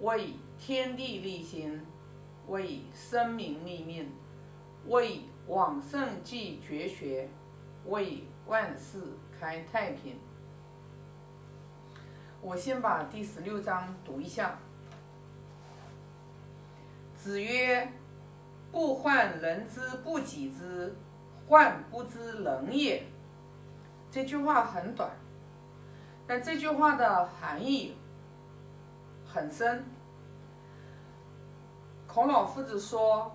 为天地立心，为生民立命，为往圣继绝学，为万世开太平。我先把第十六章读一下。子曰：“不患人之不己知，患不知人也。”这句话很短，但这句话的含义很深。孔老夫子说：“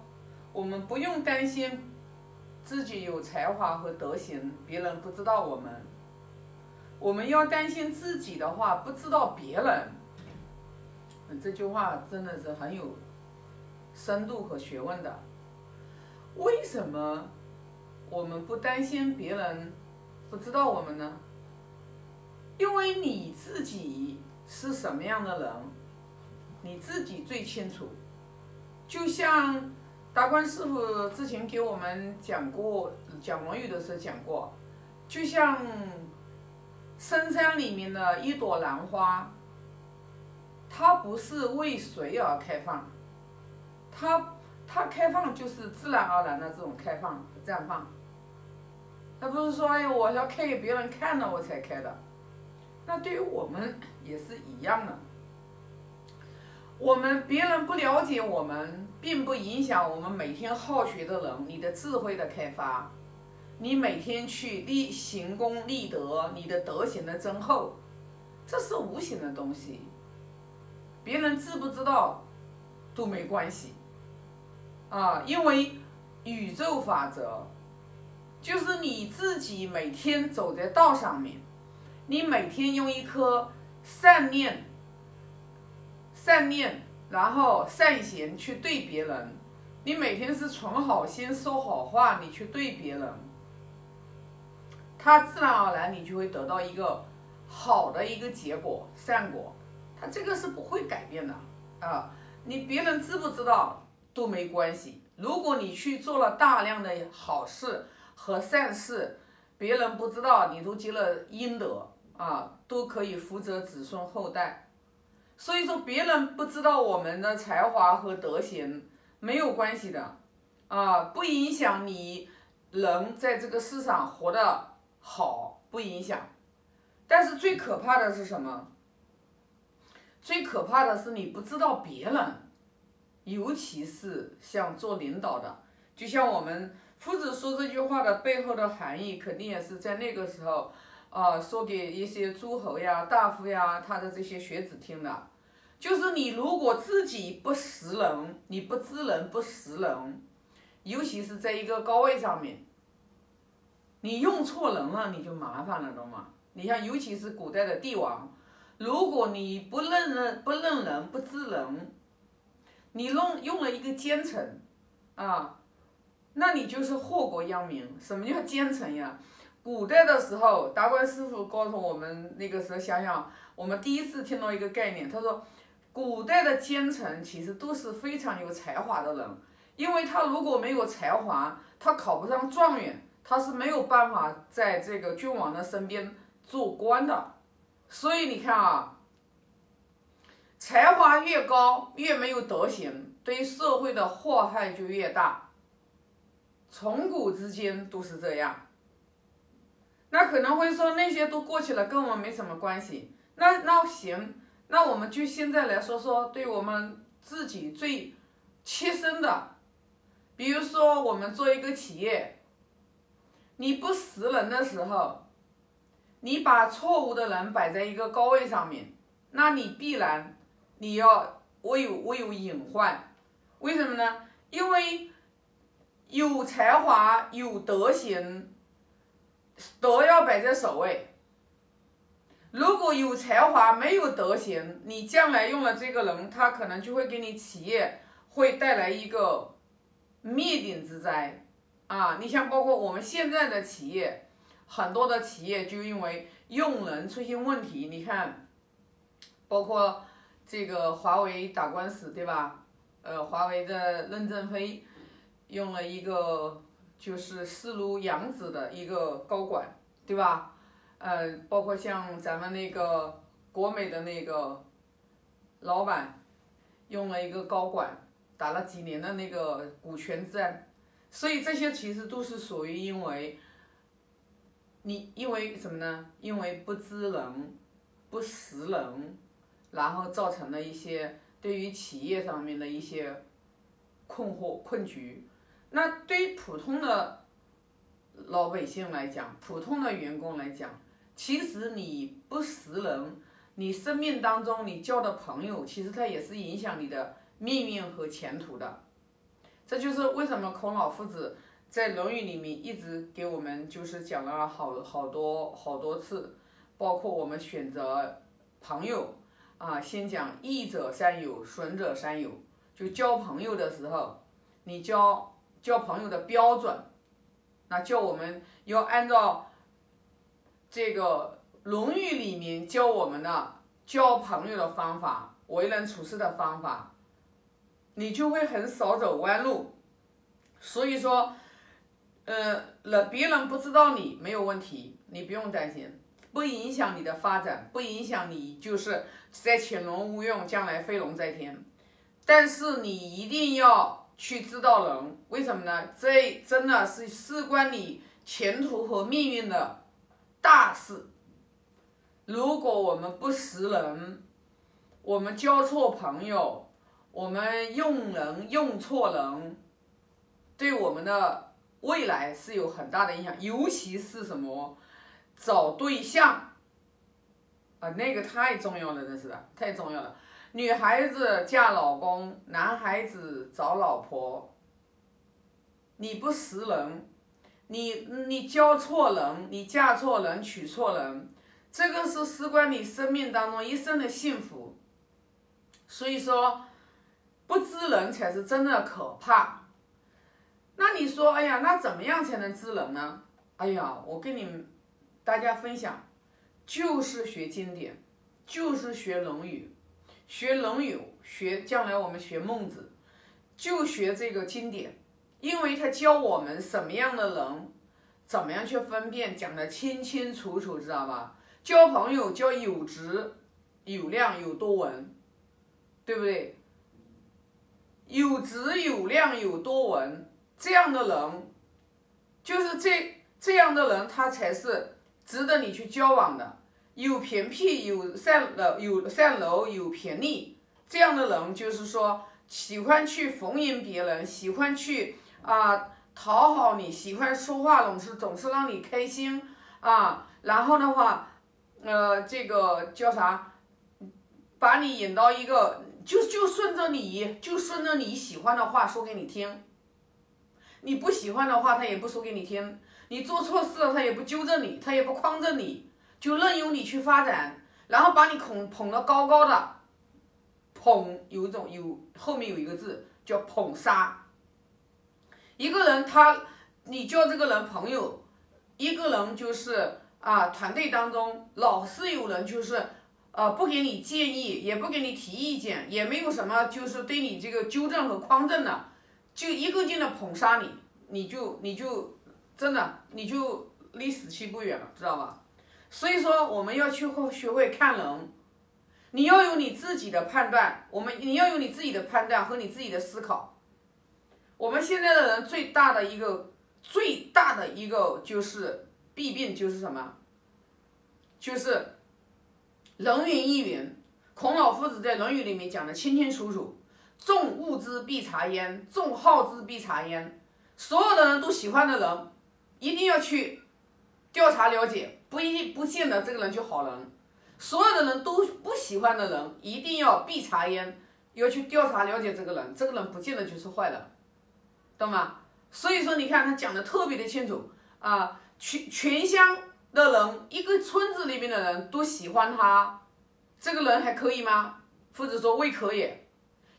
我们不用担心自己有才华和德行，别人不知道我们。我们要担心自己的话，不知道别人。”这句话真的是很有深度和学问的。为什么我们不担心别人不知道我们呢？因为你自己是什么样的人，你自己最清楚。就像达观师傅之前给我们讲过讲论语的时候讲过，就像深山里面的一朵兰花，它不是为谁而开放，它它开放就是自然而然的这种开放绽放，它不是说哎我要开给别人看了我才开的，那对于我们也是一样的。我们别人不了解我们，并不影响我们每天好学的人，你的智慧的开发，你每天去立行功立德，你的德行的增厚，这是无形的东西，别人知不知道都没关系，啊，因为宇宙法则就是你自己每天走在道上面，你每天用一颗善念。善念，然后善行去对别人，你每天是存好心说好话，你去对别人，他自然而然你就会得到一个好的一个结果，善果，他这个是不会改变的啊！你别人知不知道都没关系，如果你去做了大量的好事和善事，别人不知道你都积了阴德啊，都可以福泽子孙后代。所以说，别人不知道我们的才华和德行没有关系的，啊，不影响你人在这个世上活得好，不影响。但是最可怕的是什么？最可怕的是你不知道别人，尤其是像做领导的，就像我们夫子说这句话的背后的含义，肯定也是在那个时候，啊，说给一些诸侯呀、大夫呀，他的这些学子听的。就是你如果自己不识人，你不知人不识人，尤其是在一个高位上面，你用错人了，你就麻烦了，懂吗？你像尤其是古代的帝王，如果你不认人、不认人、不知人，你用用了一个奸臣，啊，那你就是祸国殃民。什么叫奸臣呀？古代的时候，达观师傅告诉我们，那个时候想想，我们第一次听到一个概念，他说。古代的奸臣其实都是非常有才华的人，因为他如果没有才华，他考不上状元，他是没有办法在这个君王的身边做官的。所以你看啊，才华越高，越没有德行，对社会的祸害就越大。从古至今都是这样。那可能会说那些都过去了，跟我们没什么关系。那那行。那我们就现在来说说对我们自己最切身的，比如说我们做一个企业，你不识人的时候，你把错误的人摆在一个高位上面，那你必然你要我有我有隐患，为什么呢？因为有才华有德行，都要摆在首位。如果有才华没有德行，你将来用了这个人，他可能就会给你企业会带来一个灭顶之灾啊！你像包括我们现在的企业，很多的企业就因为用人出现问题，你看，包括这个华为打官司对吧？呃，华为的任正非用了一个就是视如养子的一个高管，对吧？呃，包括像咱们那个国美的那个老板，用了一个高管，打了几年的那个股权战，所以这些其实都是属于因为，你因为什么呢？因为不知人，不识人，然后造成了一些对于企业上面的一些困惑困局。那对于普通的老百姓来讲，普通的员工来讲，其实你不识人，你生命当中你交的朋友，其实他也是影响你的命运和前途的。这就是为什么孔老夫子在《论语》里面一直给我们就是讲了好好多好多次，包括我们选择朋友啊，先讲益者三友，损者三友。就交朋友的时候，你交交朋友的标准，那叫我们要按照这个《论语》里面教我们的交朋友的方法，为人处事的方法，你就会很少走弯路。所以说，呃，人别人不知道你没有问题，你不用担心，不影响你的发展，不影响你就是在潜龙勿用，将来飞龙在天。但是你一定要去知道人，为什么呢？这真的是事关你前途和命运的大事。如果我们不识人，我们交错朋友，我们用人用错人，对我们的未来是有很大的影响。尤其是什么找对象啊，那个太重要了，真是的，太重要了。女孩子嫁老公，男孩子找老婆。你不识人，你你交错人，你嫁错人，娶错人，这个是事关你生命当中一生的幸福。所以说，不知人才是真的可怕。那你说，哎呀，那怎么样才能知人呢？哎呀，我跟你们大家分享，就是学经典，就是学《论语》。学《论语》，学将来我们学孟子，就学这个经典，因为他教我们什么样的人，怎么样去分辨，讲的清清楚楚，知道吧？交朋友交有质、有量、有多文，对不对？有质、有量、有多文，这样的人，就是这这样的人，他才是值得你去交往的。有偏僻，有善了，有善楼，有偏逆，这样的人就是说喜欢去逢迎别人，喜欢去啊讨好你，喜欢说话总是总是让你开心啊，然后的话，呃，这个叫啥，把你引到一个就就顺着你就顺着你喜欢的话说给你听，你不喜欢的话他也不说给你听，你做错事了他也不纠正你，他也不框着你。就任由你去发展，然后把你捧捧得高高的，捧有一种有后面有一个字叫捧杀。一个人他，你交这个人朋友，一个人就是啊，团队当中老是有人就是呃不给你建议，也不给你提意见，也没有什么就是对你这个纠正和匡正的，就一个劲的捧杀你，你就你就真的你就离死期不远了，知道吧？所以说，我们要去会学会看人，你要有你自己的判断，我们你要有你自己的判断和你自己的思考。我们现在的人最大的一个最大的一个就是弊病就是什么？就是人云亦云。孔老夫子在《论语》里面讲的清清楚楚：“众恶之必察焉，众好之必察焉。”所有的人都喜欢的人，一定要去调查了解。不一定不见得这个人就好人，所有的人都不喜欢的人，一定要必查烟，要去调查了解这个人，这个人不见得就是坏的，懂吗？所以说你看他讲的特别的清楚啊，全全乡的人，一个村子里面的人都喜欢他，这个人还可以吗？或者说未可也，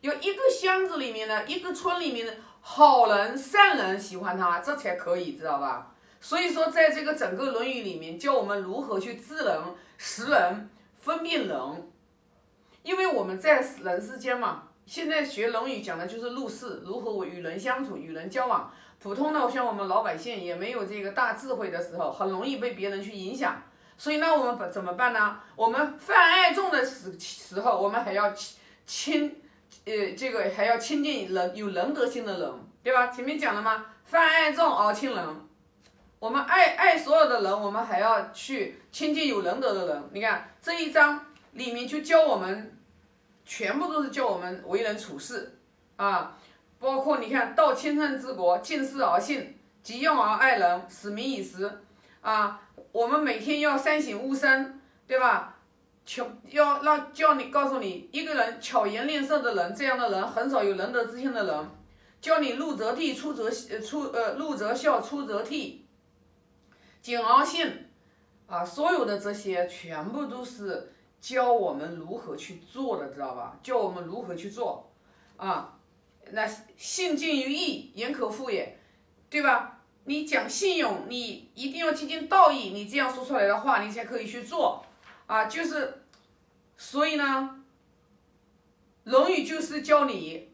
有一个乡子里面的一个村里面的好人善人喜欢他，这才可以，知道吧？所以说，在这个整个《论语》里面，教我们如何去知人、识人、分辨人。因为我们在人世间嘛，现在学《论语》讲的就是入世，如何与人相处、与人交往。普通的像我们老百姓也没有这个大智慧的时候，很容易被别人去影响。所以那我们怎么办呢？我们泛爱众的时时候，我们还要亲亲呃，这个还要亲近人有仁德心的人，对吧？前面讲了吗？泛爱众而亲仁，我们爱爱所有的人，我们还要去亲近有仁德的人。你看这一章里面就教我们，全部都是教我们为人处事啊，包括你看到亲善治国，敬事而信，急用而爱人，使民以时啊。我们每天要三省吾身，对吧？巧要让叫你告诉你一个人巧言令色的人，这样的人很少有仁德之心的人。教你入则悌，出则出呃入则孝，出则悌，谨而信啊，所有的这些全部都是教我们如何去做的，知道吧？教我们如何去做啊。那信近于义，言可复也，对吧？你讲信用，你一定要接近道义，你这样说出来的话，你才可以去做啊。就是，所以呢，《论语》就是教你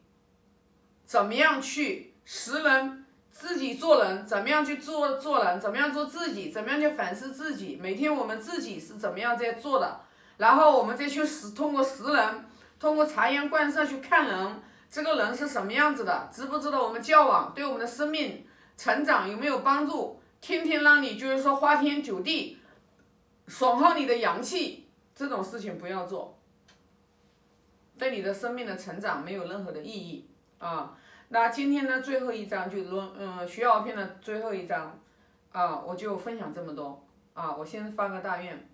怎么样去识人，自己做人，怎么样去做做人，怎么样做自己，怎么样去反思自己。每天我们自己是怎么样在做的，然后我们再去识，通过识人，通过察言观色去看人，这个人是什么样子的，值不值得我们交往，对我们的生命。成长有没有帮助？天天让你就是说花天酒地，损耗你的阳气，这种事情不要做，对你的生命的成长没有任何的意义啊。那今天呢，最后一章就论嗯学而篇的最后一章啊，我就分享这么多啊。我先发个大愿，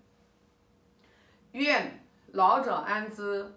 愿老者安之，